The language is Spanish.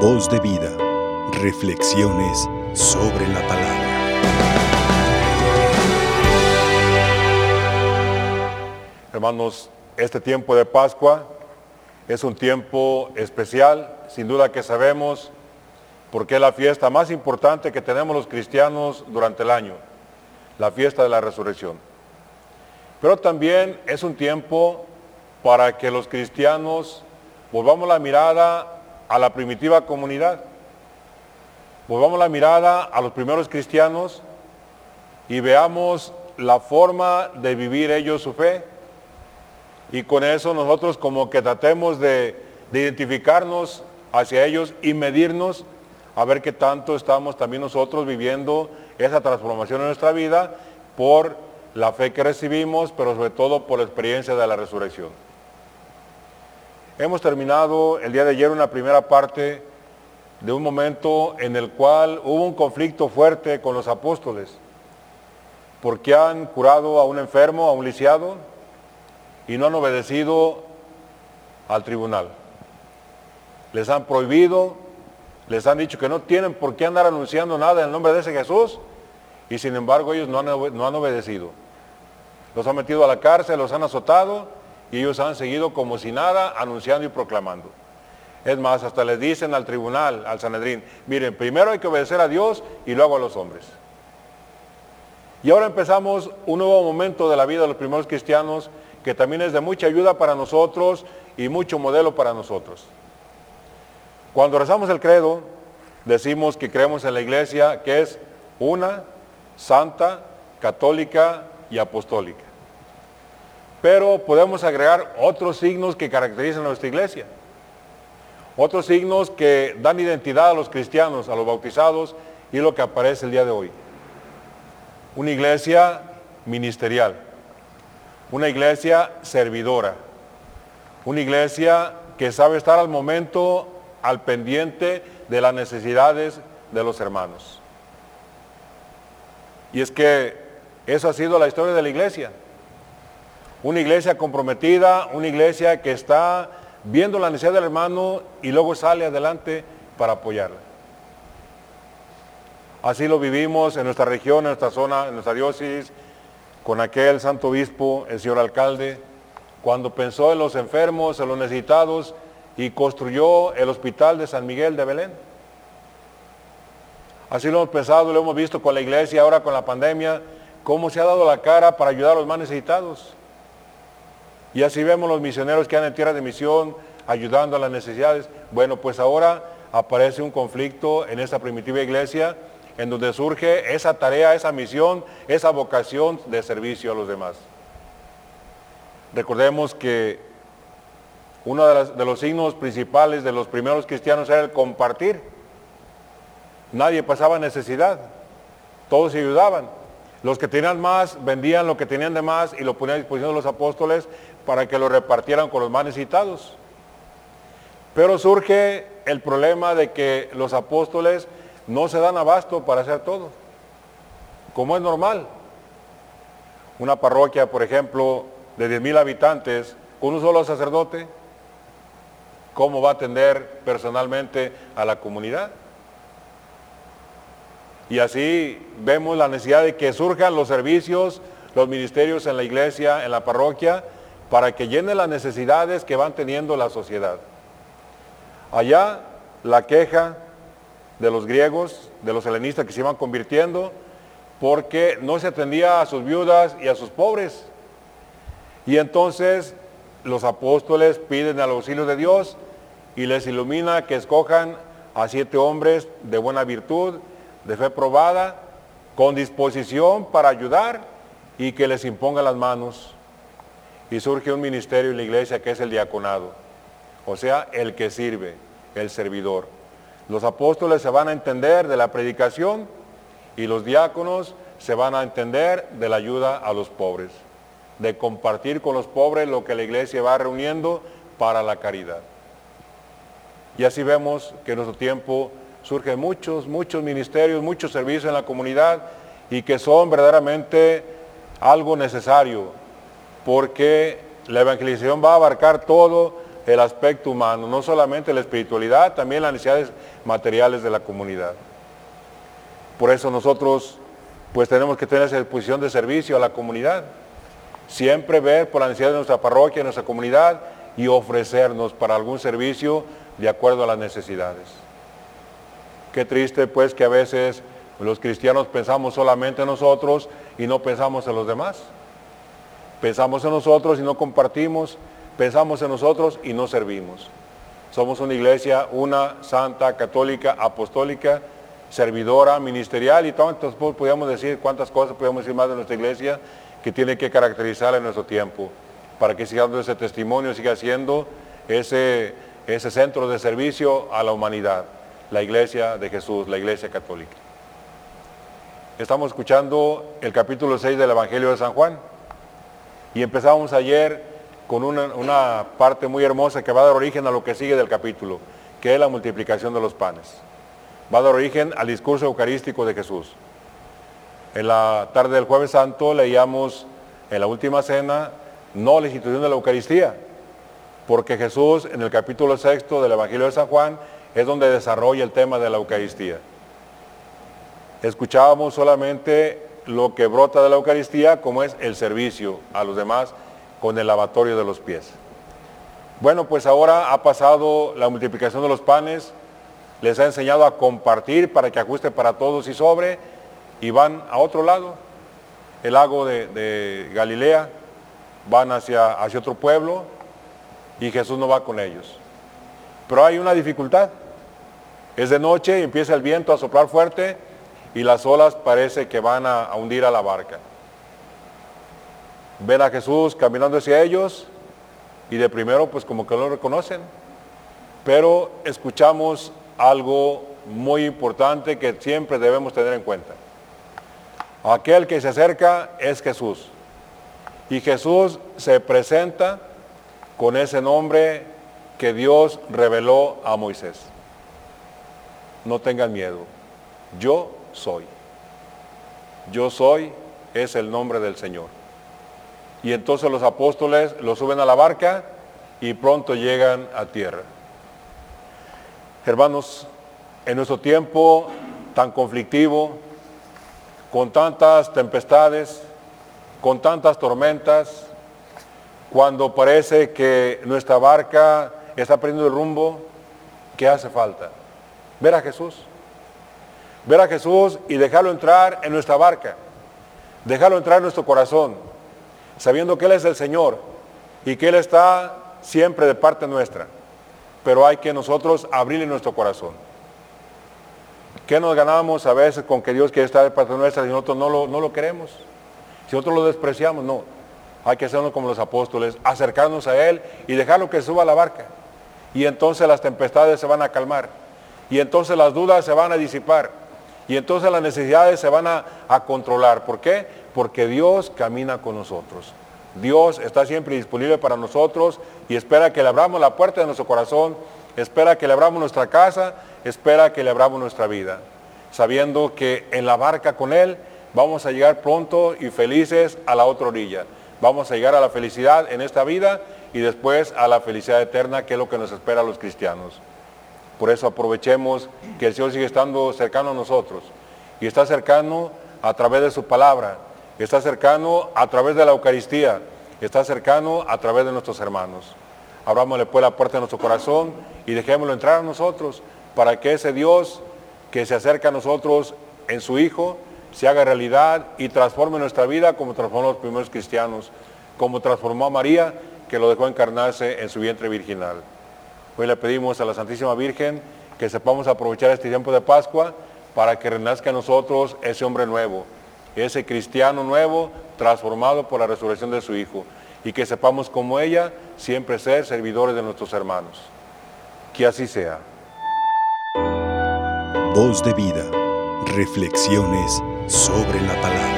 Voz de vida. Reflexiones sobre la palabra. Hermanos, este tiempo de Pascua es un tiempo especial, sin duda que sabemos, porque es la fiesta más importante que tenemos los cristianos durante el año, la fiesta de la resurrección. Pero también es un tiempo para que los cristianos volvamos la mirada a la primitiva comunidad, volvamos la mirada a los primeros cristianos y veamos la forma de vivir ellos su fe. Y con eso nosotros como que tratemos de, de identificarnos hacia ellos y medirnos a ver qué tanto estamos también nosotros viviendo esa transformación en nuestra vida por la fe que recibimos, pero sobre todo por la experiencia de la resurrección. Hemos terminado el día de ayer una primera parte de un momento en el cual hubo un conflicto fuerte con los apóstoles, porque han curado a un enfermo, a un lisiado, y no han obedecido al tribunal. Les han prohibido, les han dicho que no tienen por qué andar anunciando nada en el nombre de ese Jesús, y sin embargo ellos no han, no han obedecido. Los han metido a la cárcel, los han azotado, y ellos han seguido como si nada, anunciando y proclamando. Es más, hasta les dicen al tribunal, al Sanedrín, miren, primero hay que obedecer a Dios y luego a los hombres. Y ahora empezamos un nuevo momento de la vida de los primeros cristianos que también es de mucha ayuda para nosotros y mucho modelo para nosotros. Cuando rezamos el credo, decimos que creemos en la iglesia que es una, santa, católica y apostólica pero podemos agregar otros signos que caracterizan a nuestra iglesia. Otros signos que dan identidad a los cristianos, a los bautizados, y lo que aparece el día de hoy. Una iglesia ministerial, una iglesia servidora, una iglesia que sabe estar al momento al pendiente de las necesidades de los hermanos. Y es que eso ha sido la historia de la iglesia. Una iglesia comprometida, una iglesia que está viendo la necesidad del hermano y luego sale adelante para apoyarla. Así lo vivimos en nuestra región, en nuestra zona, en nuestra diócesis, con aquel santo obispo, el señor alcalde, cuando pensó en los enfermos, en los necesitados y construyó el hospital de San Miguel de Belén. Así lo hemos pensado, lo hemos visto con la iglesia, ahora con la pandemia, cómo se ha dado la cara para ayudar a los más necesitados. Y así vemos los misioneros que han en tierra de misión ayudando a las necesidades. Bueno, pues ahora aparece un conflicto en esta primitiva iglesia en donde surge esa tarea, esa misión, esa vocación de servicio a los demás. Recordemos que uno de, de, los signos principales de los primeros cristianos era el compartir. Nadie pasaba necesidad, todos se ayudaban. Los que tenían más vendían lo que tenían de más y lo ponían a disposición de los apóstoles para que lo repartieran con los más necesitados. Pero surge el problema de que los apóstoles no se dan abasto para hacer todo, como es normal. Una parroquia, por ejemplo, de 10.000 habitantes, con un solo sacerdote, ¿cómo va a atender personalmente a la comunidad? Y así vemos la necesidad de que surjan los servicios, los ministerios en la iglesia, en la parroquia, para que llene las necesidades que van teniendo la sociedad. Allá la queja de los griegos, de los helenistas que se iban convirtiendo, porque no se atendía a sus viudas y a sus pobres. Y entonces los apóstoles piden al auxilio de Dios y les ilumina que escojan a siete hombres de buena virtud, de fe probada, con disposición para ayudar y que les imponga las manos y surge un ministerio en la iglesia que es el diaconado, o sea, el que sirve, el servidor. Los apóstoles se van a entender de la predicación y los diáconos se van a entender de la ayuda a los pobres, de compartir con los pobres lo que la iglesia va reuniendo para la caridad. Y así vemos que nuestro tiempo surgen muchos, muchos ministerios, muchos servicios en la comunidad y que son verdaderamente algo necesario porque la evangelización va a abarcar todo, el aspecto humano, no solamente la espiritualidad, también las necesidades materiales de la comunidad. Por eso nosotros pues tenemos que tener esa disposición de servicio a la comunidad. Siempre ver por la necesidad de nuestra parroquia, de nuestra comunidad y ofrecernos para algún servicio de acuerdo a las necesidades. Qué triste pues que a veces los cristianos pensamos solamente en nosotros y no pensamos en los demás. Pensamos en nosotros y no compartimos, pensamos en nosotros y no servimos. Somos una iglesia, una santa, católica, apostólica, servidora, ministerial y tantas podríamos decir cuántas cosas podemos decir más de nuestra iglesia que tiene que caracterizar en nuestro tiempo para que siga dando ese testimonio, siga siendo ese, ese centro de servicio a la humanidad, la iglesia de Jesús, la iglesia católica. Estamos escuchando el capítulo 6 del Evangelio de San Juan y empezamos ayer con una, una parte muy hermosa que va a dar origen a lo que sigue del capítulo, que es la multiplicación de los panes. Va a dar origen al discurso eucarístico de Jesús. En la tarde del jueves santo leíamos en la última cena no la institución de la Eucaristía, porque Jesús en el capítulo sexto del Evangelio de San Juan es donde desarrolla el tema de la Eucaristía. Escuchábamos solamente lo que brota de la Eucaristía, como es el servicio a los demás con el lavatorio de los pies. Bueno, pues ahora ha pasado la multiplicación de los panes, les ha enseñado a compartir para que ajuste para todos y sobre, y van a otro lado, el lago de, Galilea, van hacia, hacia otro pueblo y Jesús no va con ellos. Pero hay una dificultad. Es de noche y empieza el viento a soplar fuerte y las olas parece que van a, hundir a la barca. Ven a Jesús caminando hacia ellos y de primero pues como que lo reconocen. Pero escuchamos algo muy importante que siempre debemos tener en cuenta. Aquel que se acerca es Jesús. Y Jesús se presenta con ese nombre que Dios reveló a Moisés. No tengan miedo. Yo soy. Yo soy es el nombre del Señor. Y entonces los apóstoles lo suben a la barca y pronto llegan a tierra. Hermanos, en nuestro tiempo tan conflictivo, con tantas tempestades, con tantas tormentas, cuando parece que nuestra barca está perdiendo el rumbo, ¿qué hace falta? Ver a Jesús. Ver a Jesús y dejarlo entrar en nuestra barca. Dejarlo entrar en nuestro corazón, sabiendo que Él es el Señor y que Él está siempre de parte nuestra. Pero hay que nosotros abrirle nuestro corazón. ¿Qué nos ganamos a veces con que Dios quiere estar de parte nuestra y nosotros no lo, no lo queremos? Si nosotros lo despreciamos, no. Hay que hacerlo como los apóstoles, acercarnos a Él y dejarlo que suba a la barca. Y entonces las tempestades se van a calmar. Y entonces las dudas se van a disipar. Y entonces las necesidades se van a, a controlar. ¿Por qué? Porque Dios camina con nosotros. Dios está siempre disponible para nosotros y espera que le abramos la puerta de nuestro corazón, espera que le abramos nuestra casa, espera que le abramos nuestra vida, sabiendo que en la barca con Él vamos a llegar pronto y felices a la otra orilla. Vamos a llegar a la felicidad en esta vida y después a la felicidad eterna, que es lo que nos espera a los cristianos. Por eso aprovechemos que el Señor sigue estando cercano a nosotros y está cercano a través de su palabra, está cercano a través de la Eucaristía, está cercano a través de nuestros hermanos. Abrámosle pues la puerta de nuestro corazón y dejémoslo entrar a nosotros para que ese Dios que se acerca a nosotros en su Hijo, se haga realidad y transforme nuestra vida como transformó a los primeros cristianos, como transformó a María, que lo dejó encarnarse en su vientre virginal. Hoy le pedimos a la Santísima Virgen que sepamos aprovechar este tiempo de Pascua para que renazca en nosotros ese hombre nuevo, ese cristiano nuevo transformado por la resurrección de su Hijo y que sepamos como ella siempre ser servidores de nuestros hermanos. Que así sea. Voz de vida. Reflexiones sobre la palabra.